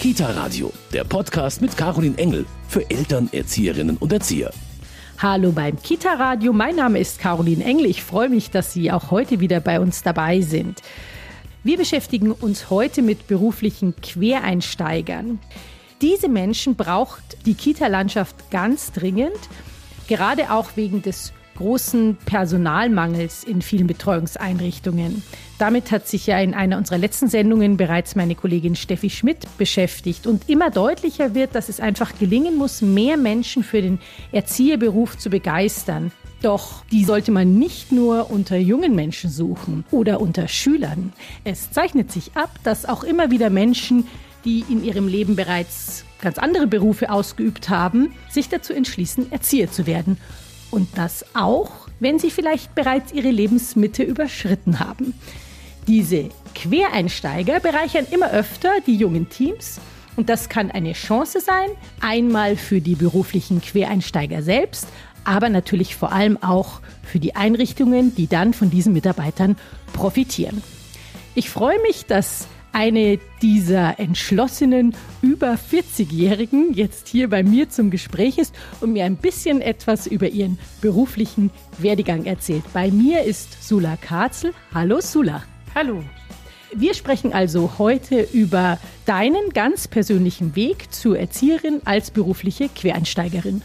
Kita Radio, der Podcast mit Caroline Engel für Eltern, Erzieherinnen und Erzieher. Hallo beim Kita Radio, mein Name ist Caroline Engel. Ich freue mich, dass Sie auch heute wieder bei uns dabei sind. Wir beschäftigen uns heute mit beruflichen Quereinsteigern. Diese Menschen braucht die Kita-Landschaft ganz dringend, gerade auch wegen des großen Personalmangels in vielen Betreuungseinrichtungen. Damit hat sich ja in einer unserer letzten Sendungen bereits meine Kollegin Steffi Schmidt beschäftigt. Und immer deutlicher wird, dass es einfach gelingen muss, mehr Menschen für den Erzieherberuf zu begeistern. Doch die sollte man nicht nur unter jungen Menschen suchen oder unter Schülern. Es zeichnet sich ab, dass auch immer wieder Menschen, die in ihrem Leben bereits ganz andere Berufe ausgeübt haben, sich dazu entschließen, Erzieher zu werden. Und das auch, wenn sie vielleicht bereits ihre Lebensmitte überschritten haben. Diese Quereinsteiger bereichern immer öfter die jungen Teams. Und das kann eine Chance sein, einmal für die beruflichen Quereinsteiger selbst, aber natürlich vor allem auch für die Einrichtungen, die dann von diesen Mitarbeitern profitieren. Ich freue mich, dass eine dieser entschlossenen über 40-Jährigen jetzt hier bei mir zum Gespräch ist und mir ein bisschen etwas über ihren beruflichen Werdegang erzählt. Bei mir ist Sula Katzel. Hallo Sula. Hallo. Wir sprechen also heute über deinen ganz persönlichen Weg zur Erzieherin als berufliche Quereinsteigerin.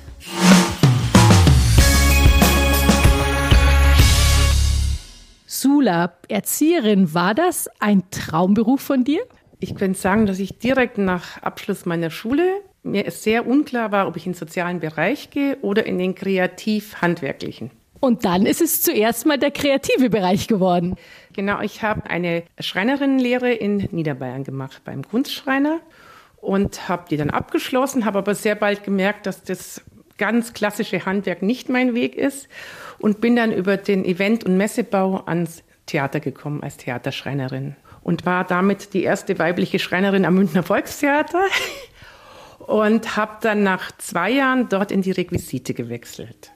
Sula, Erzieherin, war das ein Traumberuf von dir? Ich könnte sagen, dass ich direkt nach Abschluss meiner Schule mir sehr unklar war, ob ich in den sozialen Bereich gehe oder in den kreativ-handwerklichen. Und dann ist es zuerst mal der kreative Bereich geworden. Genau, ich habe eine Schreinerinnenlehre in Niederbayern gemacht beim Kunstschreiner und habe die dann abgeschlossen, habe aber sehr bald gemerkt, dass das ganz klassische Handwerk nicht mein Weg ist und bin dann über den Event- und Messebau ans Theater gekommen als Theaterschreinerin und war damit die erste weibliche Schreinerin am Münchner Volkstheater und habe dann nach zwei Jahren dort in die Requisite gewechselt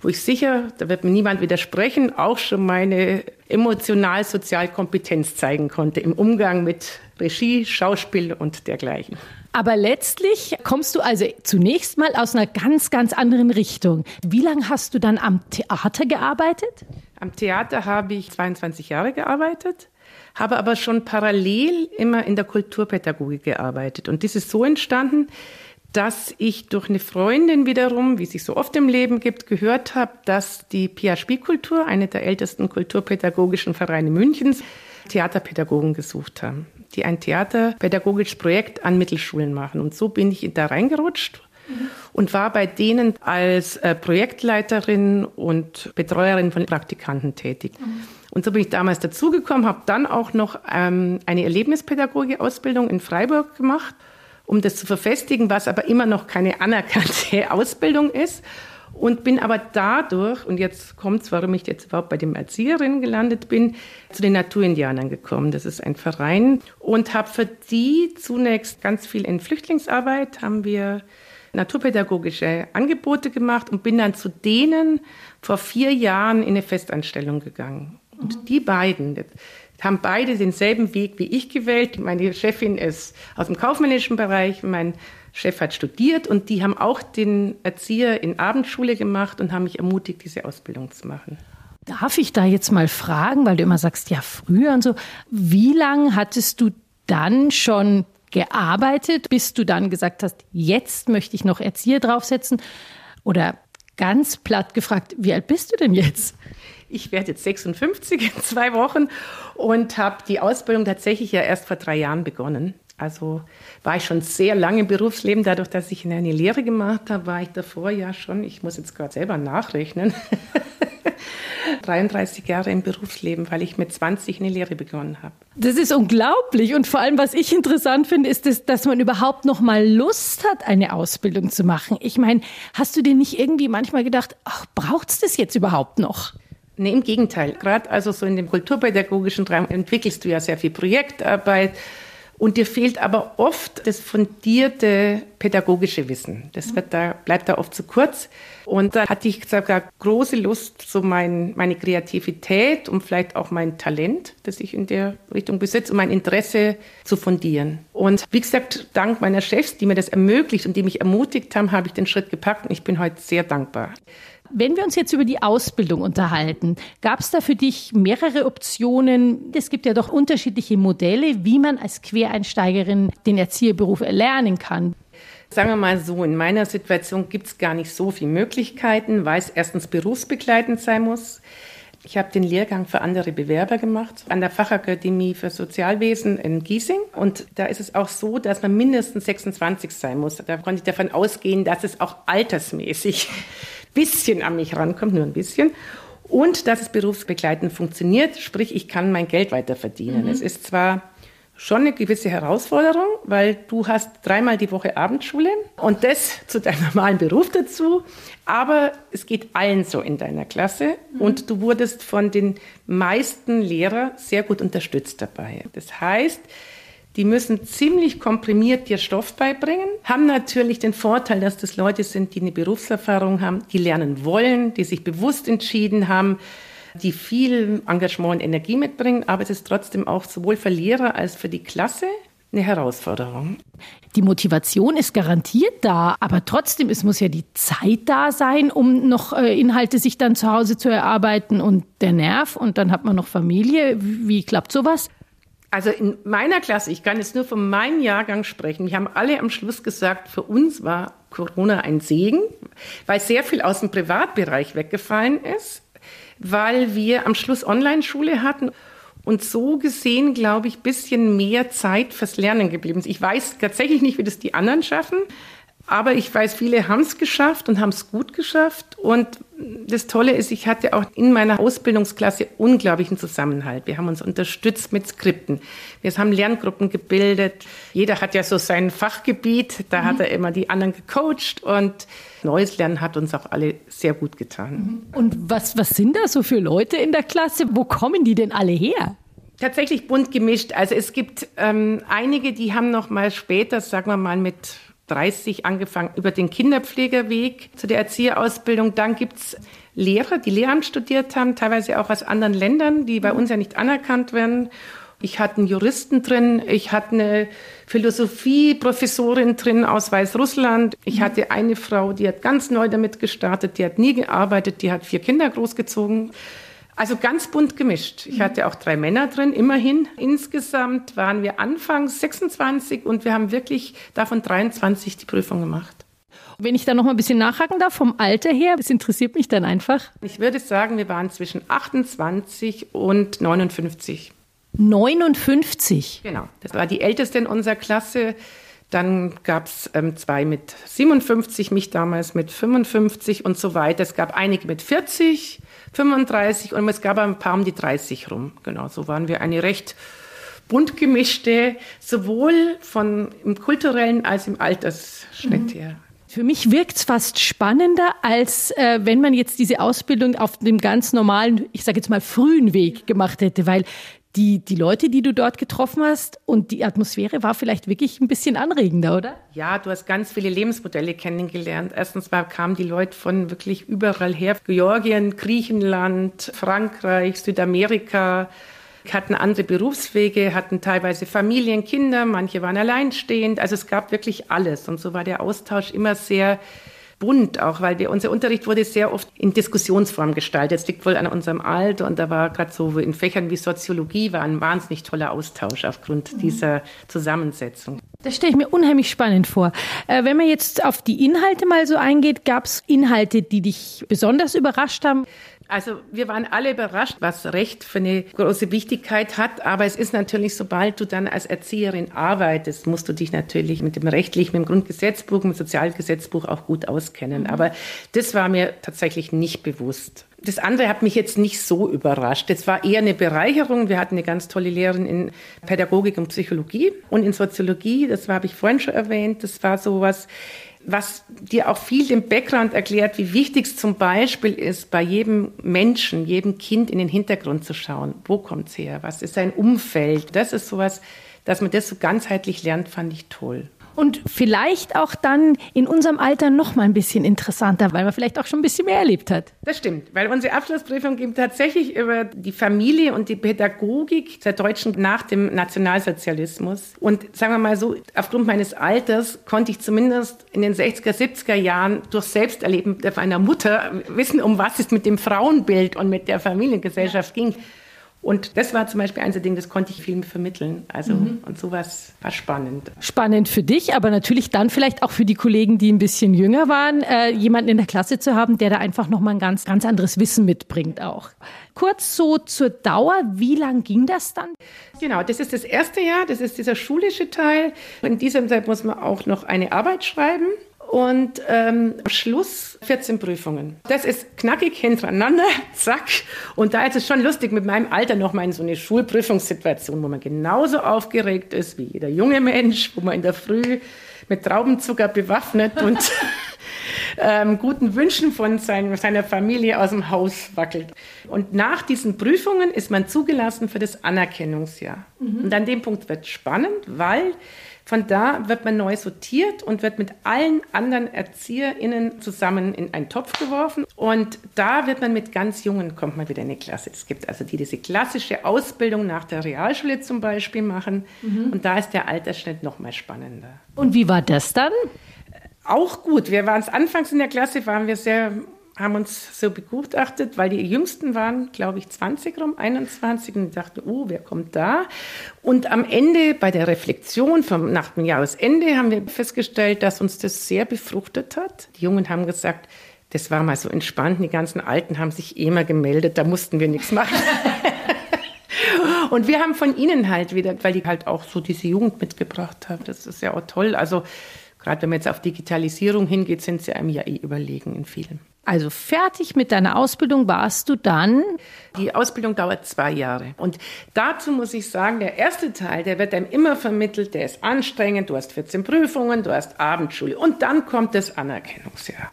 wo ich sicher, da wird mir niemand widersprechen, auch schon meine emotional-sozial Kompetenz zeigen konnte im Umgang mit Regie, Schauspiel und dergleichen. Aber letztlich kommst du also zunächst mal aus einer ganz, ganz anderen Richtung. Wie lange hast du dann am Theater gearbeitet? Am Theater habe ich 22 Jahre gearbeitet, habe aber schon parallel immer in der Kulturpädagogik gearbeitet. Und das ist so entstanden, dass ich durch eine Freundin wiederum, wie es sich so oft im Leben gibt, gehört habe, dass die Pia Spielkultur, eine der ältesten kulturpädagogischen Vereine Münchens, Theaterpädagogen gesucht haben, die ein theaterpädagogisches Projekt an Mittelschulen machen. Und so bin ich da reingerutscht und war bei denen als äh, Projektleiterin und Betreuerin von Praktikanten tätig. Und so bin ich damals dazugekommen, habe dann auch noch ähm, eine Erlebnispädagogie-Ausbildung in Freiburg gemacht um das zu verfestigen, was aber immer noch keine anerkannte Ausbildung ist. Und bin aber dadurch, und jetzt kommt es, warum ich jetzt überhaupt bei den Erzieherinnen gelandet bin, zu den Naturindianern gekommen. Das ist ein Verein und habe für die zunächst ganz viel in Flüchtlingsarbeit, haben wir naturpädagogische Angebote gemacht und bin dann zu denen vor vier Jahren in eine Festanstellung gegangen. Und die beiden, haben beide denselben Weg wie ich gewählt. Meine Chefin ist aus dem kaufmännischen Bereich, mein Chef hat studiert und die haben auch den Erzieher in Abendschule gemacht und haben mich ermutigt, diese Ausbildung zu machen. Darf ich da jetzt mal fragen, weil du immer sagst, ja, früher und so, wie lange hattest du dann schon gearbeitet, bis du dann gesagt hast, jetzt möchte ich noch Erzieher draufsetzen? Oder ganz platt gefragt, wie alt bist du denn jetzt? Ich werde jetzt 56 in zwei Wochen und habe die Ausbildung tatsächlich ja erst vor drei Jahren begonnen. Also war ich schon sehr lange im Berufsleben. Dadurch, dass ich eine Lehre gemacht habe, war ich davor ja schon, ich muss jetzt gerade selber nachrechnen, 33 Jahre im Berufsleben, weil ich mit 20 eine Lehre begonnen habe. Das ist unglaublich. Und vor allem, was ich interessant finde, ist, das, dass man überhaupt noch mal Lust hat, eine Ausbildung zu machen. Ich meine, hast du dir nicht irgendwie manchmal gedacht, ach, braucht es das jetzt überhaupt noch? Nee, im Gegenteil. Gerade also so in dem kulturpädagogischen Raum entwickelst du ja sehr viel Projektarbeit Und dir fehlt aber oft das fundierte pädagogische Wissen. Das wird da, bleibt da oft zu kurz. Und da hatte ich sogar große Lust, so mein, meine Kreativität und vielleicht auch mein Talent, das ich in der Richtung besitze, und mein Interesse zu fundieren. Und wie gesagt, dank meiner Chefs, die mir das ermöglicht und die mich ermutigt haben, habe ich den Schritt gepackt und ich bin heute sehr dankbar. Wenn wir uns jetzt über die Ausbildung unterhalten, gab es da für dich mehrere Optionen? Es gibt ja doch unterschiedliche Modelle, wie man als Quereinsteigerin den Erzieherberuf erlernen kann. Sagen wir mal so, in meiner Situation gibt es gar nicht so viele Möglichkeiten, weil es erstens berufsbegleitend sein muss. Ich habe den Lehrgang für andere Bewerber gemacht an der Fachakademie für Sozialwesen in Giesing. Und da ist es auch so, dass man mindestens 26 sein muss. Da konnte ich davon ausgehen, dass es auch altersmäßig bisschen an mich rankommt, nur ein bisschen. Und dass es berufsbegleitend funktioniert, sprich, ich kann mein Geld weiter verdienen. Mhm. Es ist zwar schon eine gewisse Herausforderung, weil du hast dreimal die Woche Abendschule und das zu deinem normalen Beruf dazu. Aber es geht allen so in deiner Klasse mhm. und du wurdest von den meisten Lehrern sehr gut unterstützt dabei. Das heißt, die müssen ziemlich komprimiert dir Stoff beibringen, haben natürlich den Vorteil, dass das Leute sind, die eine Berufserfahrung haben, die lernen wollen, die sich bewusst entschieden haben, die viel Engagement und Energie mitbringen, aber es ist trotzdem auch sowohl für Lehrer als für die Klasse eine Herausforderung. Die Motivation ist garantiert da, aber trotzdem, es muss ja die Zeit da sein, um noch äh, Inhalte sich dann zu Hause zu erarbeiten und der Nerv und dann hat man noch Familie. Wie klappt sowas? Also in meiner Klasse, ich kann jetzt nur von meinem Jahrgang sprechen, wir haben alle am Schluss gesagt, für uns war Corona ein Segen, weil sehr viel aus dem Privatbereich weggefallen ist, weil wir am Schluss Online-Schule hatten und so gesehen, glaube ich, bisschen mehr Zeit fürs Lernen geblieben ist. Ich weiß tatsächlich nicht, wie das die anderen schaffen, aber ich weiß, viele haben es geschafft und haben es gut geschafft. Und das Tolle ist, ich hatte auch in meiner Ausbildungsklasse unglaublichen Zusammenhalt. Wir haben uns unterstützt mit Skripten. Wir haben Lerngruppen gebildet. Jeder hat ja so sein Fachgebiet. Da mhm. hat er immer die anderen gecoacht und Neues Lernen hat uns auch alle sehr gut getan. Mhm. Und was, was sind da so für Leute in der Klasse? Wo kommen die denn alle her? Tatsächlich bunt gemischt. Also es gibt ähm, einige, die haben noch mal später, sagen wir mal mit 30 angefangen über den Kinderpflegerweg zu der Erzieherausbildung. Dann gibt's Lehrer, die Lehramt studiert haben, teilweise auch aus anderen Ländern, die bei uns ja nicht anerkannt werden. Ich hatte einen Juristen drin, ich hatte eine Philosophieprofessorin drin aus Weißrussland. Ich hatte eine Frau, die hat ganz neu damit gestartet, die hat nie gearbeitet, die hat vier Kinder großgezogen. Also ganz bunt gemischt. Ich hatte auch drei Männer drin, immerhin. Insgesamt waren wir anfangs 26 und wir haben wirklich davon 23 die Prüfung gemacht. Wenn ich da noch mal ein bisschen nachhaken darf, vom Alter her, das interessiert mich dann einfach. Ich würde sagen, wir waren zwischen 28 und 59. 59? Genau. Das war die älteste in unserer Klasse. Dann gab es ähm, zwei mit 57, mich damals mit 55 und so weiter. Es gab einige mit 40 35 und es gab ein paar um die 30 rum. Genau, so waren wir eine recht bunt gemischte, sowohl von im kulturellen als im Altersschnitt mhm. her. Für mich wirkt es fast spannender, als äh, wenn man jetzt diese Ausbildung auf dem ganz normalen, ich sage jetzt mal frühen Weg gemacht hätte, weil die, die Leute, die du dort getroffen hast und die Atmosphäre war vielleicht wirklich ein bisschen anregender, oder? Ja, du hast ganz viele Lebensmodelle kennengelernt. Erstens mal kamen die Leute von wirklich überall her. Georgien, Griechenland, Frankreich, Südamerika, hatten andere Berufswege, hatten teilweise Familien, Kinder, manche waren alleinstehend. Also es gab wirklich alles. Und so war der Austausch immer sehr bunt auch, weil wir, unser Unterricht wurde sehr oft in Diskussionsform gestaltet. Das liegt wohl an unserem Alter und da war gerade so in Fächern wie Soziologie war ein wahnsinnig toller Austausch aufgrund mhm. dieser Zusammensetzung. Das stelle ich mir unheimlich spannend vor. Äh, wenn man jetzt auf die Inhalte mal so eingeht, gab es Inhalte, die dich besonders überrascht haben? Also wir waren alle überrascht, was Recht für eine große Wichtigkeit hat. Aber es ist natürlich, sobald du dann als Erzieherin arbeitest, musst du dich natürlich mit dem rechtlichen, mit dem Grundgesetzbuch, mit dem Sozialgesetzbuch auch gut auskennen. Mhm. Aber das war mir tatsächlich nicht bewusst. Das andere hat mich jetzt nicht so überrascht. Es war eher eine Bereicherung. Wir hatten eine ganz tolle Lehrerin in Pädagogik und Psychologie und in Soziologie. Das habe ich vorhin schon erwähnt. Das war sowas, was dir auch viel den Background erklärt, wie wichtig es zum Beispiel ist, bei jedem Menschen, jedem Kind in den Hintergrund zu schauen. Wo kommt's her? Was ist sein Umfeld? Das ist sowas, dass man das so ganzheitlich lernt, fand ich toll und vielleicht auch dann in unserem Alter noch mal ein bisschen interessanter, weil man vielleicht auch schon ein bisschen mehr erlebt hat. Das stimmt, weil unsere Abschlussprüfung ging tatsächlich über die Familie und die Pädagogik der Deutschen nach dem Nationalsozialismus. Und sagen wir mal so, aufgrund meines Alters konnte ich zumindest in den 60er, 70er Jahren durch Selbsterleben meiner Mutter wissen, um was es mit dem Frauenbild und mit der Familiengesellschaft ging. Und das war zum Beispiel eins der Dinge, das konnte ich Film vermitteln. Also, mhm. und sowas war spannend. Spannend für dich, aber natürlich dann vielleicht auch für die Kollegen, die ein bisschen jünger waren, äh, jemanden in der Klasse zu haben, der da einfach nochmal ein ganz, ganz anderes Wissen mitbringt auch. Kurz so zur Dauer, wie lang ging das dann? Genau, das ist das erste Jahr, das ist dieser schulische Teil. In diesem Zeit muss man auch noch eine Arbeit schreiben und ähm, Schluss 14 Prüfungen. Das ist knackig hintereinander, zack. Und da ist es schon lustig mit meinem Alter noch mal in so eine Schulprüfungssituation, wo man genauso aufgeregt ist wie jeder junge Mensch, wo man in der Früh mit Traubenzucker bewaffnet und ähm, guten Wünschen von sein, seiner Familie aus dem Haus wackelt. Und nach diesen Prüfungen ist man zugelassen für das Anerkennungsjahr. Mhm. Und an dem Punkt wird spannend, weil von da wird man neu sortiert und wird mit allen anderen ErzieherInnen zusammen in einen Topf geworfen. Und da wird man mit ganz Jungen, kommt man wieder in eine Klasse. Es gibt also die diese klassische Ausbildung nach der Realschule zum Beispiel machen. Mhm. Und da ist der Altersschnitt noch mal spannender. Und wie war das dann? Auch gut. Wir waren es anfangs in der Klasse, waren wir sehr haben uns so begutachtet, weil die Jüngsten waren, glaube ich, 20 rum, 21 und dachten, oh, wer kommt da? Und am Ende, bei der Reflexion vom, nach dem Jahresende, haben wir festgestellt, dass uns das sehr befruchtet hat. Die Jungen haben gesagt, das war mal so entspannt, die ganzen Alten haben sich eh mal gemeldet, da mussten wir nichts machen. Und wir haben von ihnen halt wieder, weil die halt auch so diese Jugend mitgebracht haben. Das ist ja auch toll. Also gerade wenn man jetzt auf Digitalisierung hingeht, sind sie einem ja eh überlegen in vielem. Also fertig mit deiner Ausbildung warst du dann? Die Ausbildung dauert zwei Jahre. Und dazu muss ich sagen, der erste Teil, der wird einem immer vermittelt, der ist anstrengend, du hast 14 Prüfungen, du hast Abendschule und dann kommt das Anerkennungsjahr.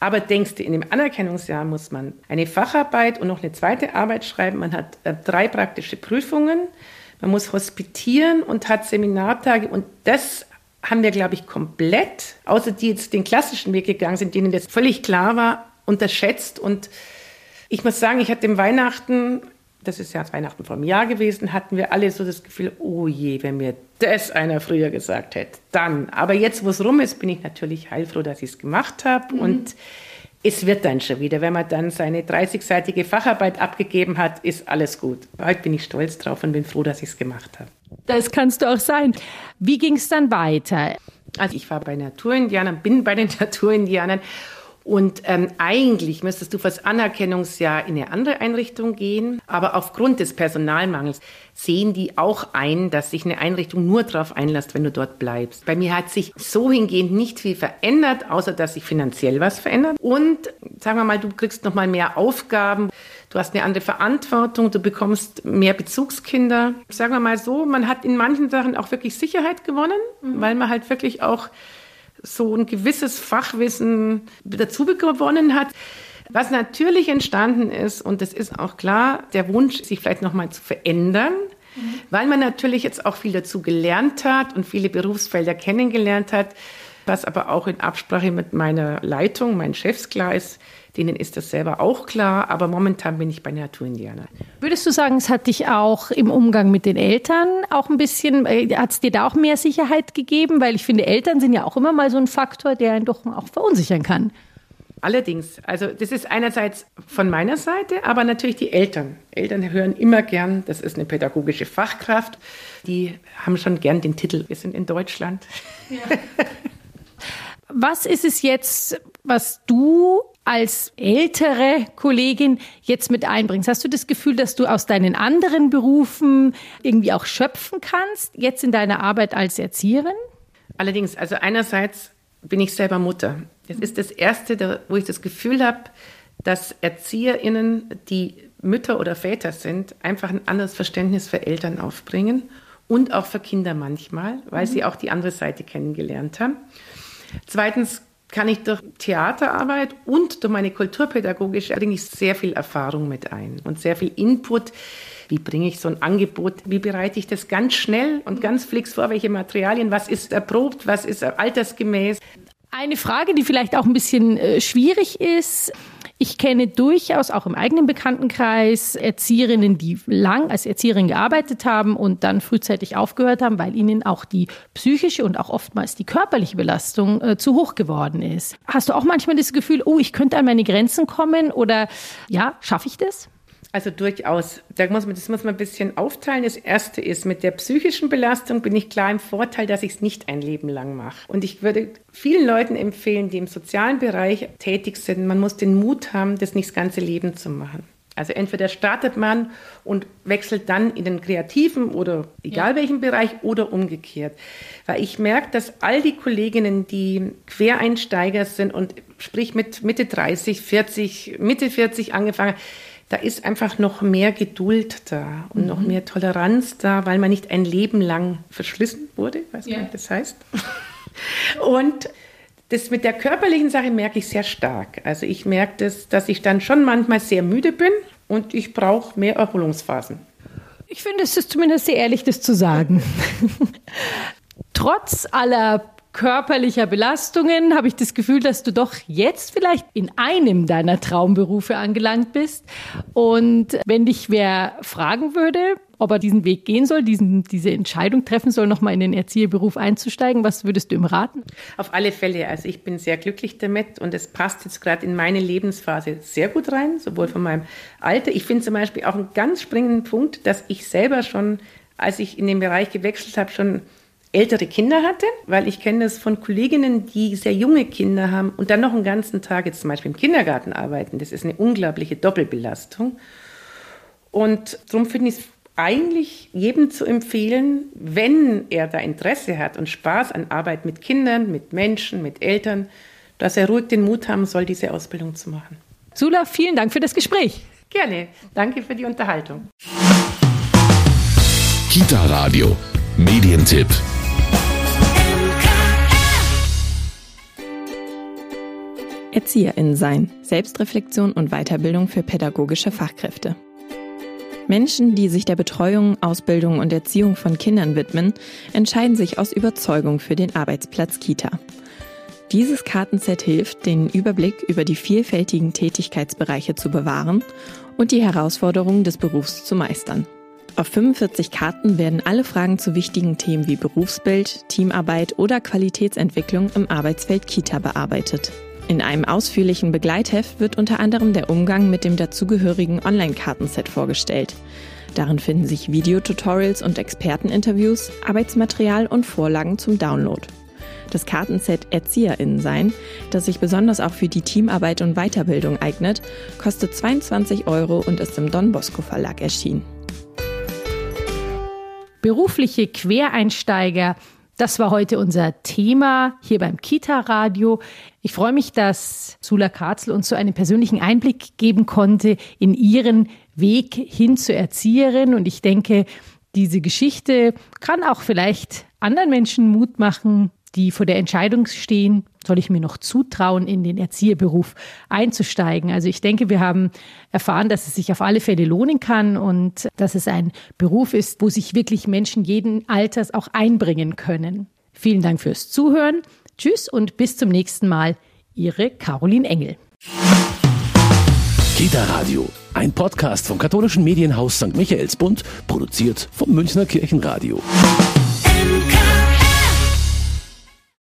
Aber denkst du, in dem Anerkennungsjahr muss man eine Facharbeit und noch eine zweite Arbeit schreiben. Man hat äh, drei praktische Prüfungen. Man muss hospitieren und hat Seminartage. Und das haben wir, glaube ich, komplett, außer die jetzt den klassischen Weg gegangen sind, denen das völlig klar war, unterschätzt. Und ich muss sagen, ich hatte im Weihnachten, das ist ja das Weihnachten vor einem Jahr gewesen, hatten wir alle so das Gefühl, oh je, wenn mir das einer früher gesagt hätte, dann. Aber jetzt, wo es rum ist, bin ich natürlich heilfroh, dass ich es gemacht habe. Mhm. Und es wird dann schon wieder, wenn man dann seine 30-seitige Facharbeit abgegeben hat, ist alles gut. Heute bin ich stolz drauf und bin froh, dass ich es gemacht habe. Das kannst du auch sein. Wie ging es dann weiter? Also ich war bei Naturindianern, bin bei den Naturindianern und ähm, eigentlich müsstest du fürs Anerkennungsjahr in eine andere Einrichtung gehen, aber aufgrund des Personalmangels sehen die auch ein, dass sich eine Einrichtung nur darauf einlässt, wenn du dort bleibst. Bei mir hat sich so hingehend nicht viel verändert, außer dass sich finanziell was verändert. Und sagen wir mal, du kriegst noch mal mehr Aufgaben, du hast eine andere Verantwortung, du bekommst mehr Bezugskinder. Sagen wir mal so, man hat in manchen Sachen auch wirklich Sicherheit gewonnen, mhm. weil man halt wirklich auch so ein gewisses Fachwissen dazu gewonnen hat. Was natürlich entstanden ist, und das ist auch klar, der Wunsch, sich vielleicht nochmal zu verändern, mhm. weil man natürlich jetzt auch viel dazu gelernt hat und viele Berufsfelder kennengelernt hat, was aber auch in Absprache mit meiner Leitung, meinen Chefs klar ist, Denen ist das selber auch klar, aber momentan bin ich bei Naturindianer. Würdest du sagen, es hat dich auch im Umgang mit den Eltern auch ein bisschen, äh, hat es dir da auch mehr Sicherheit gegeben? Weil ich finde, Eltern sind ja auch immer mal so ein Faktor, der einen doch auch verunsichern kann. Allerdings, also das ist einerseits von meiner Seite, aber natürlich die Eltern. Eltern hören immer gern, das ist eine pädagogische Fachkraft. Die haben schon gern den Titel, wir sind in Deutschland. Ja. Was ist es jetzt, was du als ältere Kollegin jetzt mit einbringst? Hast du das Gefühl, dass du aus deinen anderen Berufen irgendwie auch schöpfen kannst, jetzt in deiner Arbeit als Erzieherin? Allerdings, also einerseits bin ich selber Mutter. Das ist das Erste, wo ich das Gefühl habe, dass ErzieherInnen, die Mütter oder Väter sind, einfach ein anderes Verständnis für Eltern aufbringen und auch für Kinder manchmal, weil mhm. sie auch die andere Seite kennengelernt haben. Zweitens kann ich durch Theaterarbeit und durch meine kulturpädagogische bringe ich sehr viel Erfahrung mit ein und sehr viel Input, wie bringe ich so ein Angebot, wie bereite ich das ganz schnell und ganz flix vor, welche Materialien, was ist erprobt, was ist altersgemäß. Eine Frage, die vielleicht auch ein bisschen äh, schwierig ist. Ich kenne durchaus auch im eigenen Bekanntenkreis Erzieherinnen, die lang als Erzieherin gearbeitet haben und dann frühzeitig aufgehört haben, weil ihnen auch die psychische und auch oftmals die körperliche Belastung äh, zu hoch geworden ist. Hast du auch manchmal das Gefühl, oh, ich könnte an meine Grenzen kommen oder ja, schaffe ich das? Also durchaus. Da muss man, das muss man ein bisschen aufteilen. Das erste ist, mit der psychischen Belastung bin ich klar im Vorteil, dass ich es nicht ein Leben lang mache. Und ich würde vielen Leuten empfehlen, die im sozialen Bereich tätig sind, man muss den Mut haben, das nicht das ganze Leben zu machen. Also entweder startet man und wechselt dann in den kreativen oder egal ja. welchen Bereich oder umgekehrt. Weil ich merke, dass all die Kolleginnen, die Quereinsteiger sind und sprich mit Mitte 30, 40, Mitte 40 angefangen, da ist einfach noch mehr Geduld da und mhm. noch mehr Toleranz da, weil man nicht ein Leben lang verschlissen wurde, weiß yeah. das heißt. und das mit der körperlichen Sache merke ich sehr stark. Also ich merke das, dass ich dann schon manchmal sehr müde bin und ich brauche mehr Erholungsphasen. Ich finde, es ist zumindest sehr ehrlich, das zu sagen. Trotz aller körperlicher Belastungen habe ich das Gefühl, dass du doch jetzt vielleicht in einem deiner Traumberufe angelangt bist. Und wenn dich wer fragen würde, ob er diesen Weg gehen soll, diesen, diese Entscheidung treffen soll, nochmal in den Erzieherberuf einzusteigen, was würdest du ihm raten? Auf alle Fälle. Also ich bin sehr glücklich damit und es passt jetzt gerade in meine Lebensphase sehr gut rein, sowohl von meinem Alter. Ich finde zum Beispiel auch einen ganz springenden Punkt, dass ich selber schon, als ich in den Bereich gewechselt habe, schon ältere Kinder hatte, weil ich kenne das von Kolleginnen, die sehr junge Kinder haben und dann noch einen ganzen Tag jetzt zum Beispiel im Kindergarten arbeiten. Das ist eine unglaubliche Doppelbelastung. Und darum finde ich es eigentlich jedem zu empfehlen, wenn er da Interesse hat und Spaß an Arbeit mit Kindern, mit Menschen, mit Eltern, dass er ruhig den Mut haben soll, diese Ausbildung zu machen. Sula, vielen Dank für das Gespräch. Gerne. Danke für die Unterhaltung. Kita Radio. Medientipp. ErzieherInnen sein, Selbstreflexion und Weiterbildung für pädagogische Fachkräfte. Menschen, die sich der Betreuung, Ausbildung und Erziehung von Kindern widmen, entscheiden sich aus Überzeugung für den Arbeitsplatz Kita. Dieses Kartenset hilft, den Überblick über die vielfältigen Tätigkeitsbereiche zu bewahren und die Herausforderungen des Berufs zu meistern. Auf 45 Karten werden alle Fragen zu wichtigen Themen wie Berufsbild, Teamarbeit oder Qualitätsentwicklung im Arbeitsfeld Kita bearbeitet. In einem ausführlichen Begleitheft wird unter anderem der Umgang mit dem dazugehörigen Online-Kartenset vorgestellt. Darin finden sich Videotutorials und Experteninterviews, Arbeitsmaterial und Vorlagen zum Download. Das Kartenset ErzieherInnen sein, das sich besonders auch für die Teamarbeit und Weiterbildung eignet, kostet 22 Euro und ist im Don Bosco Verlag erschienen. Berufliche Quereinsteiger das war heute unser Thema hier beim Kita-Radio. Ich freue mich, dass Sula Karzel uns so einen persönlichen Einblick geben konnte in ihren Weg hin zur Erzieherin. Und ich denke, diese Geschichte kann auch vielleicht anderen Menschen Mut machen, die vor der Entscheidung stehen, soll ich mir noch zutrauen, in den Erzieherberuf einzusteigen. Also ich denke, wir haben erfahren, dass es sich auf alle Fälle lohnen kann und dass es ein Beruf ist, wo sich wirklich Menschen jeden Alters auch einbringen können. Vielen Dank fürs Zuhören. Tschüss und bis zum nächsten Mal. Ihre Caroline Engel. Kita Radio, ein Podcast vom katholischen Medienhaus St. Michaelsbund, produziert vom Münchner Kirchenradio.